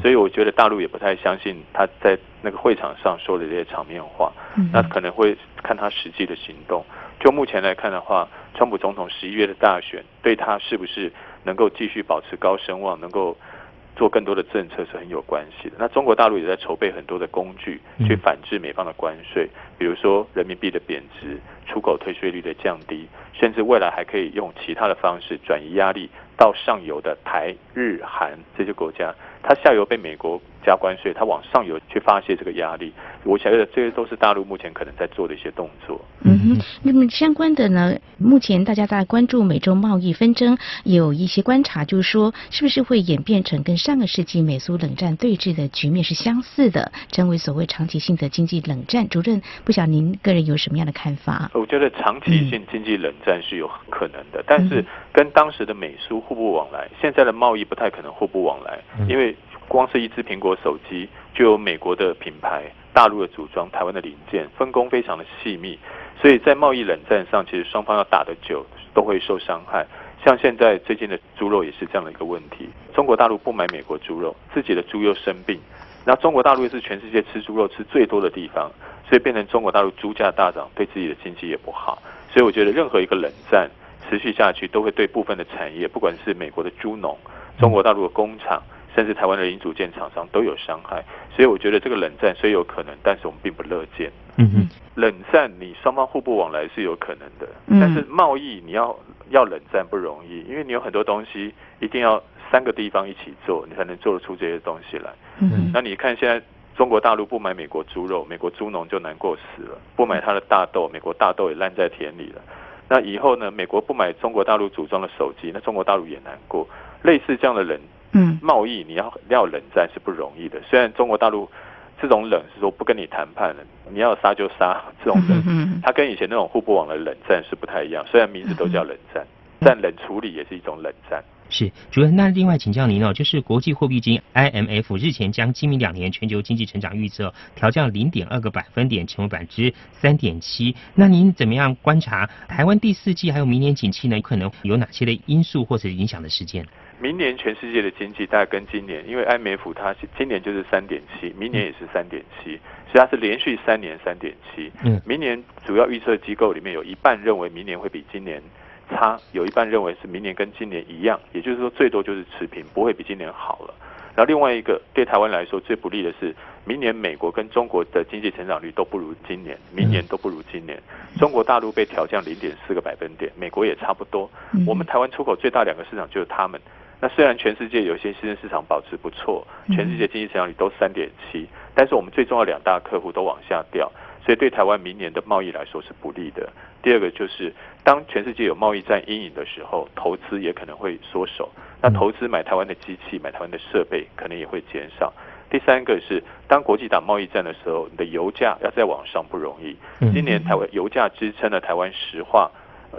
所以我觉得大陆也不太相信他在那个会场上说的这些场面话，那可能会看他实际的行动。就目前来看的话，川普总统十一月的大选对他是不是能够继续保持高声望，能够做更多的政策是很有关系的。那中国大陆也在筹备很多的工具去反制美方的关税，比如说人民币的贬值、出口退税率的降低，甚至未来还可以用其他的方式转移压力到上游的台、日、韩这些国家。它下游被美国加关税，它往上游去发泄这个压力，我觉得这些都是大陆目前可能在做的一些动作。嗯哼，那么相关的呢，目前大家在关注美洲贸易纷争，有一些观察，就是说是不是会演变成跟上个世纪美苏冷战对峙的局面是相似的，成为所谓长期性的经济冷战？主任，不晓得您个人有什么样的看法？我觉得长期性经济冷战是有可能的，但是跟当时的美苏互不往来，现在的贸易不太可能互不往来，因为。光是一只苹果手机，就有美国的品牌、大陆的组装、台湾的零件，分工非常的细密，所以在贸易冷战上，其实双方要打得久，都会受伤害。像现在最近的猪肉也是这样的一个问题，中国大陆不买美国猪肉，自己的猪又生病，那中国大陆又是全世界吃猪肉吃最多的地方，所以变成中国大陆猪价大涨，对自己的经济也不好。所以我觉得任何一个冷战持续下去，都会对部分的产业，不管是美国的猪农、中国大陆的工厂。甚至台湾的零组件厂商都有伤害，所以我觉得这个冷战虽有可能，但是我们并不乐见。嗯嗯，冷战你双方互不往来是有可能的，但是贸易你要要冷战不容易，因为你有很多东西一定要三个地方一起做，你才能做得出这些东西来。嗯，那你看现在中国大陆不买美国猪肉，美国猪农就难过死了；不买它的大豆，美国大豆也烂在田里了。那以后呢？美国不买中国大陆组装的手机，那中国大陆也难过。类似这样的冷。嗯，贸易你要要冷战是不容易的。虽然中国大陆这种冷是说不跟你谈判了，你要杀就杀这种冷，它跟以前那种互不往的冷战是不太一样。虽然名字都叫冷战，但冷处理也是一种冷战。是主任，那另外请教您哦，就是国际货币基金 IMF 日前将今明两年全球经济成长预测调降零点二个百分点，成为百分之三点七。那您怎么样观察台湾第四季还有明年景气呢？可能有哪些的因素或者影响的事件？明年全世界的经济大概跟今年，因为 IMF 它今年就是三点七，明年也是三点七，所以它是连续三年三点七。嗯，明年主要预测机构里面有一半认为明年会比今年差，有一半认为是明年跟今年一样，也就是说最多就是持平，不会比今年好了。然后另外一个对台湾来说最不利的是，明年美国跟中国的经济成长率都不如今年，明年都不如今年。中国大陆被调降零点四个百分点，美国也差不多。我们台湾出口最大两个市场就是他们。那虽然全世界有些新兴市场保持不错，全世界经济成长率都三点七，但是我们最重要两大客户都往下掉，所以对台湾明年的贸易来说是不利的。第二个就是，当全世界有贸易战阴影的时候，投资也可能会缩手。那投资买台湾的机器、买台湾的设备，可能也会减少。第三个是，当国际打贸易战的时候，你的油价要再往上不容易。今年台湾油价支撑了台湾石化、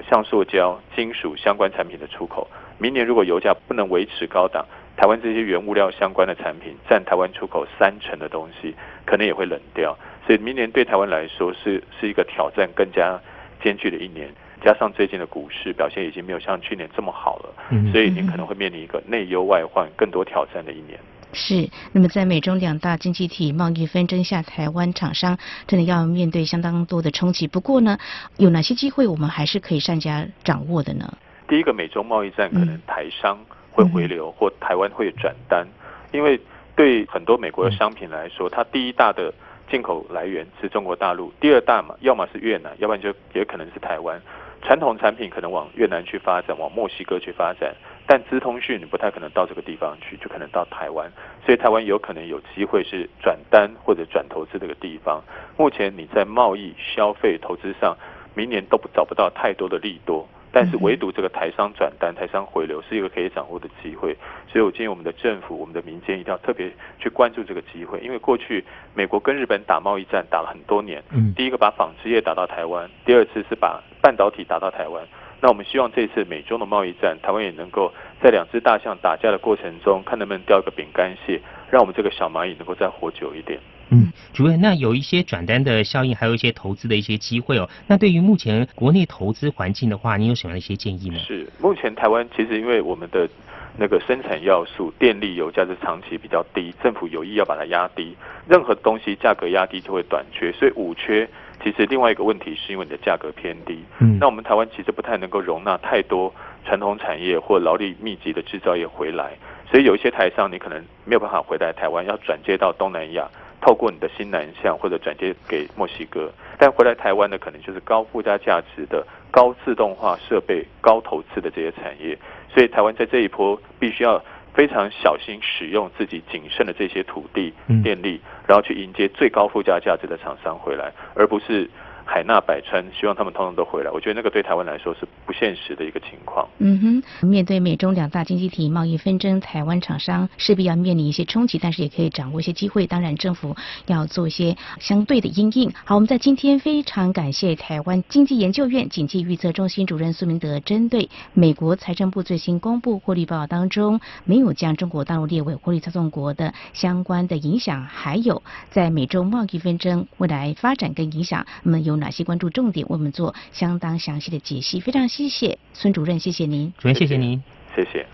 像塑胶、金属相关产品的出口。明年如果油价不能维持高档，台湾这些原物料相关的产品占台湾出口三成的东西，可能也会冷掉。所以明年对台湾来说是是一个挑战更加艰巨的一年。加上最近的股市表现已经没有像去年这么好了，所以您可能会面临一个内忧外患、更多挑战的一年。是。那么在美中两大经济体贸易纷争下，台湾厂商真的要面对相当多的冲击。不过呢，有哪些机会我们还是可以善加掌握的呢？第一个，美中贸易战可能台商会回流，或台湾会转单，因为对很多美国的商品来说，它第一大的进口来源是中国大陆，第二大嘛，要么是越南，要不然就也可能是台湾。传统产品可能往越南去发展，往墨西哥去发展，但资通讯你不太可能到这个地方去，就可能到台湾，所以台湾有可能有机会是转单或者转投资这个地方。目前你在贸易、消费、投资上，明年都不找不到太多的利多。但是唯独这个台商转单、台商回流是一个可以掌握的机会，所以我建议我们的政府、我们的民间一定要特别去关注这个机会，因为过去美国跟日本打贸易战打了很多年，嗯，第一个把纺织业打到台湾，第二次是把半导体打到台湾，那我们希望这次美中的贸易战，台湾也能够在两只大象打架的过程中，看能不能掉一个饼干屑，让我们这个小蚂蚁能够再活久一点。嗯，主任，那有一些转单的效应，还有一些投资的一些机会哦。那对于目前国内投资环境的话，你有什么样的一些建议呢？是，目前台湾其实因为我们的那个生产要素，电力、油价是长期比较低，政府有意要把它压低。任何东西价格压低就会短缺，所以五缺其实另外一个问题是因为你的价格偏低。嗯，那我们台湾其实不太能够容纳太多传统产业或劳力密集的制造业回来，所以有一些台商你可能没有办法回来台湾，要转接到东南亚，透过你的新南向或者转接给墨西哥。但回来台湾的可能就是高附加价值的、高自动化设备、高投资的这些产业。所以台湾在这一波必须要非常小心使用自己仅剩的这些土地、电力，然后去迎接最高附加价值的厂商回来，而不是。海纳百川，希望他们通通都回来。我觉得那个对台湾来说是不现实的一个情况。嗯哼，面对美中两大经济体贸易纷争，台湾厂商势必要面临一些冲击，但是也可以掌握一些机会。当然，政府要做一些相对的应应。好，我们在今天非常感谢台湾经济研究院经济预测中心主任苏明德，针对美国财政部最新公布获利报告当中没有将中国大陆列为获利操纵国的相关的影响，还有在美中贸易纷争未来发展跟影响，那么有。哪些关注重点？为我们做相当详细的解析，非常谢谢孙主任，谢谢您。主任，谢谢您，谢谢。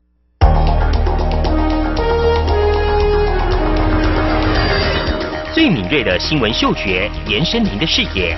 最敏锐的新闻嗅觉，延伸您的视野。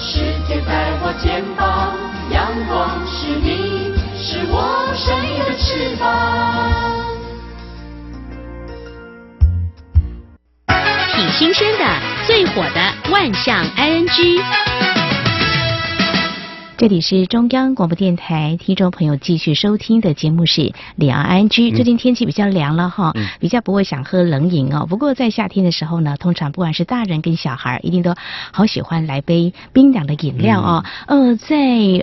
世界在我肩膀。阳光是你，是我生命的翅膀。挺新鲜的，最火的万象 ING。这里是中央广播电台，听众朋友继续收听的节目是两岸安居。最近天气比较凉了哈，比较不会想喝冷饮哦。不过在夏天的时候呢，通常不管是大人跟小孩，一定都好喜欢来杯冰凉的饮料哦。呃，在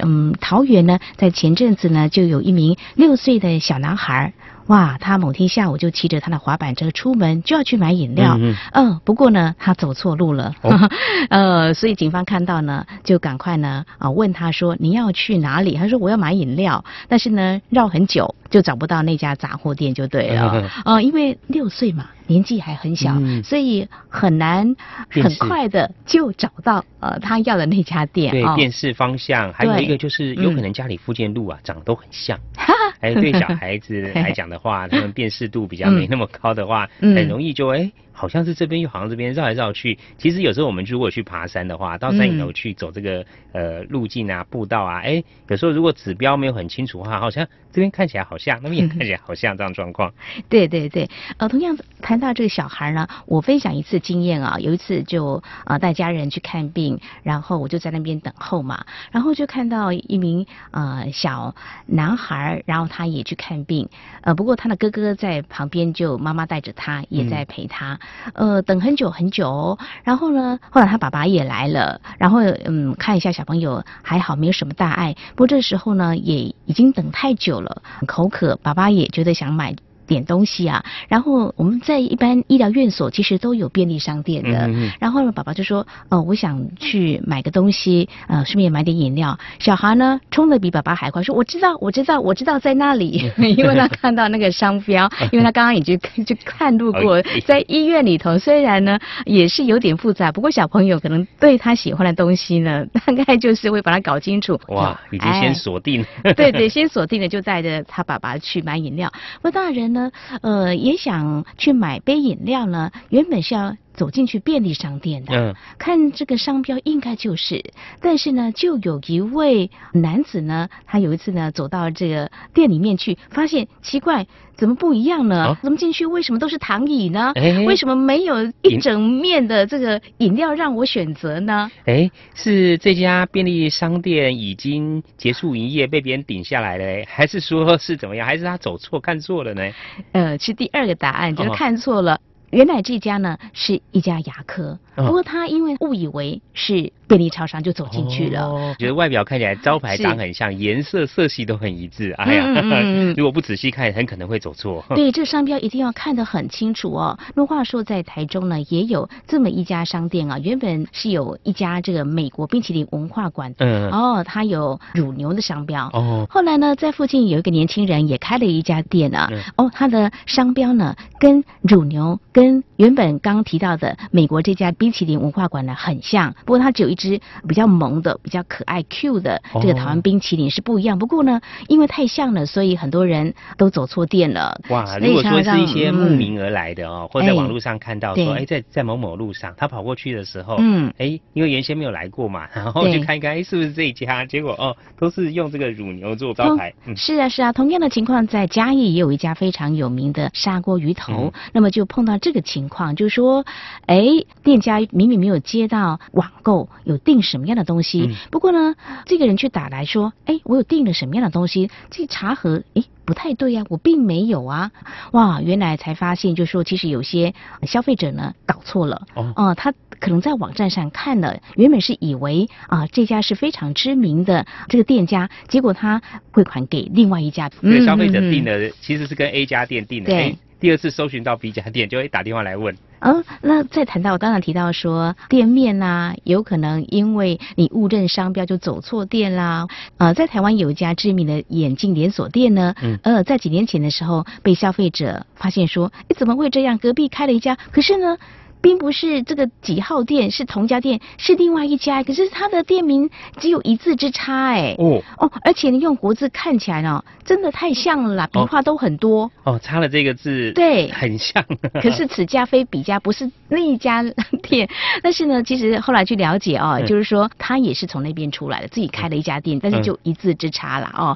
嗯桃园呢，在前阵子呢，就有一名六岁的小男孩。哇，他某天下午就骑着他的滑板车出门，就要去买饮料。嗯，不过呢，他走错路了。呃，所以警方看到呢，就赶快呢啊问他说：“你要去哪里？”他说：“我要买饮料。”但是呢，绕很久就找不到那家杂货店，就对了。呃，因为六岁嘛。年纪还很小，所以很难很快的就找到呃他要的那家店。对，电视方向，还有一个就是有可能家里附近路啊长得都很像。哎，对小 孩子来讲的话，他们辨识度比较没那么高的话，很容易就哎。好像是这边又好像这边绕来绕去，其实有时候我们如果去爬山的话，到山里头去走这个呃路径啊、步道啊，哎，有时候如果指标没有很清楚的话，好像这边看起来好像，那边也 看起来好像这样状况。对对对，呃，同样谈到这个小孩呢，我分享一次经验啊，有一次就呃带家人去看病，然后我就在那边等候嘛，然后就看到一名呃小男孩，然后。后他也去看病，呃，不过他的哥哥在旁边，就妈妈带着他，也在陪他，呃，等很久很久，然后呢，后来他爸爸也来了，然后嗯，看一下小朋友还好，没有什么大碍，不过这时候呢，也已经等太久了，口渴，爸爸也觉得想买。点东西啊，然后我们在一般医疗院所其实都有便利商店的。然后呢，爸爸就说：“哦，我想去买个东西，呃，顺便买点饮料。”小孩呢，冲的比爸爸还快，说：“我知道，我知道，我知道在那里。”因为他看到那个商标，因为他刚刚已经就看路过，在医院里头，虽然呢也是有点复杂，不过小朋友可能对他喜欢的东西呢，大概就是会把它搞清楚。哇，已经先锁定。对对，先锁定了，就带着他爸爸去买饮料。不过大人。呢，呃，也想去买杯饮料呢。原本是要。走进去便利商店的，看这个商标应该就是，但是呢，就有一位男子呢，他有一次呢走到这个店里面去，发现奇怪，怎么不一样呢？怎么进去为什么都是躺椅呢？为什么没有一整面的这个饮料让我选择呢？哎，是这家便利商店已经结束营业，被别人顶下来了，还是说是怎么样？还是他走错看错了呢？呃，是第二个答案，就是看错了。原来这家呢是一家牙科，不过他因为误以为是便利超商，就走进去了。觉得外表看起来招牌长很像，颜色色系都很一致。哎呀，如果不仔细看，很可能会走错。对，这商标一定要看得很清楚哦。那话说，在台中呢，也有这么一家商店啊。原本是有一家这个美国冰淇淋文化馆，嗯，哦，它有乳牛的商标。哦，后来呢，在附近有一个年轻人也开了一家店啊。哦，他的商标呢，跟乳牛跟跟原本刚提到的美国这家冰淇淋文化馆呢很像，不过它只有一只比较萌的、比较可爱 Q 的这个台湾冰淇淋是不一样。不过呢，因为太像了，所以很多人都走错店了。哇！如果说是一些慕名而来的哦，或者在网络上看到说，哎，在在某某路上，他跑过去的时候，嗯，哎，因为原先没有来过嘛，然后就看一看，哎，是不是这一家？结果哦，都是用这个乳牛做招牌。是啊，是啊，同样的情况在嘉义也有一家非常有名的砂锅鱼头，那么就碰到这。个情况就是说，哎，店家明明没有接到网购，有订什么样的东西？不过呢，这个人却打来说，哎，我有订了什么样的东西？这茶盒，哎，不太对呀，我并没有啊。哇，原来才发现，就是说，其实有些消费者呢搞错了。哦，他可能在网站上看了，原本是以为啊这家是非常知名的这个店家，结果他汇款给另外一家。这个消费者订的其实是跟 A 家店订的。对。第二次搜寻到比家店，就会打电话来问。嗯，那再谈到我刚刚提到说店面呐，有可能因为你误认商标就走错店啦。呃，在台湾有一家知名的眼镜连锁店呢，嗯呃，在几年前的时候被消费者发现说，哎，怎么会这样？隔壁开了一家，可是呢。并不是这个几号店是同家店，是另外一家，可是它的店名只有一字之差，哎，哦哦，而且你用国字看起来呢，真的太像了啦，笔画都很多，哦，差了这个字，对，很像。可是此家非彼家，不是那一家店。但是呢，其实后来去了解哦，就是说他也是从那边出来的，自己开了一家店，但是就一字之差了哦。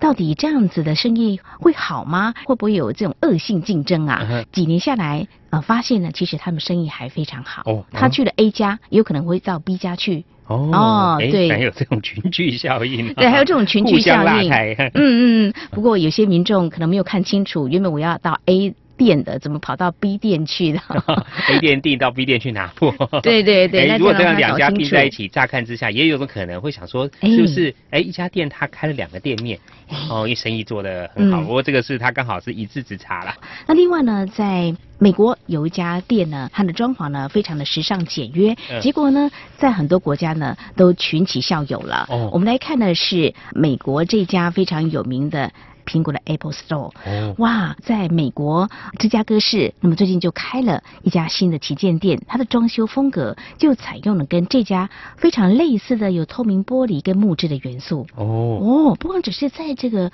到底这样子的生意会好吗？会不会有这种恶性竞争啊？几年下来。呃，发现呢，其实他们生意还非常好。哦，他去了 A 家，有可能会到 B 家去。哦，对，还有这种群聚效应。对，还有这种群聚效应。嗯嗯嗯。不过有些民众可能没有看清楚，原本我要到 A。店的怎么跑到 B 店去的？A 店订到 B 店去拿货？对 对对。如果这样两家并在一起，乍看之下也有种可能会想说，是不是？哎，一家店他开了两个店面，哦，因生意做的很好。不过这个是他刚好是一字之差了。那另外呢，在美国有一家店呢，它的装潢呢非常的时尚简约，结果呢，在很多国家呢都群起效尤了。哦，我们来看的是美国这家非常有名的。苹果的 Apple Store，哇，在美国芝加哥市，那么最近就开了一家新的旗舰店，它的装修风格就采用了跟这家非常类似的有透明玻璃跟木质的元素。哦哦，不光只是在这个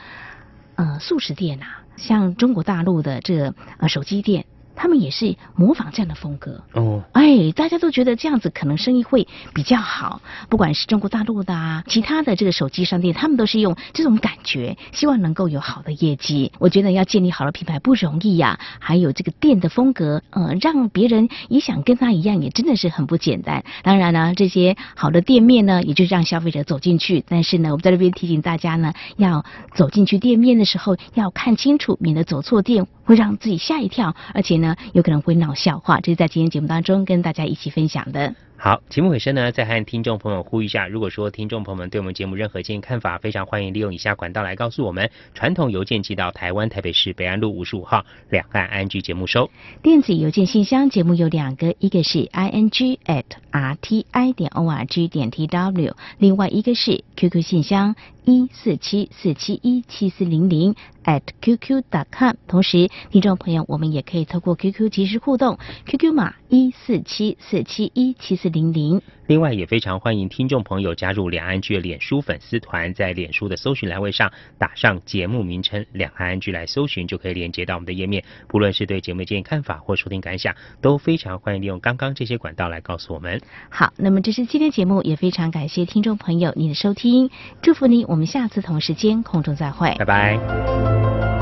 呃素食店啊，像中国大陆的这个呃手机店。他们也是模仿这样的风格哦，哎，大家都觉得这样子可能生意会比较好。不管是中国大陆的啊，其他的这个手机商店，他们都是用这种感觉，希望能够有好的业绩。我觉得要建立好的品牌不容易呀，还有这个店的风格，呃，让别人也想跟他一样，也真的是很不简单。当然呢，这些好的店面呢，也就让消费者走进去。但是呢，我们在这边提醒大家呢，要走进去店面的时候要看清楚，免得走错店会让自己吓一跳，而且呢，有可能会闹笑话。这是在今天节目当中跟大家一起分享的。好，节目尾声呢，再和听众朋友呼吁一下，如果说听众朋友们对我们节目任何建议看法，非常欢迎利用以下管道来告诉我们：传统邮件寄到台湾台北市北安路五十五号两岸安居节目收；电子邮件信箱节目有两个，一个是 i n g at r t i 点 o r g 点 t w，另外一个是 QQ 信箱一四七四七一七四零零 at qq dot com。同时，听众朋友，我们也可以透过 QQ 及时互动，QQ 码一四七四七一七四零零。另外，也非常欢迎听众朋友加入两岸剧的脸书粉丝团，在脸书的搜寻栏位上打上节目名称“两岸剧”来搜寻，就可以连接到我们的页面。不论是对节目建议看法或收听感想，都非常欢迎利用刚刚这些管道来告诉我们。好，那么这是今天节目，也非常感谢听众朋友您的收听，祝福您，我们下次同时间空中再会，拜拜。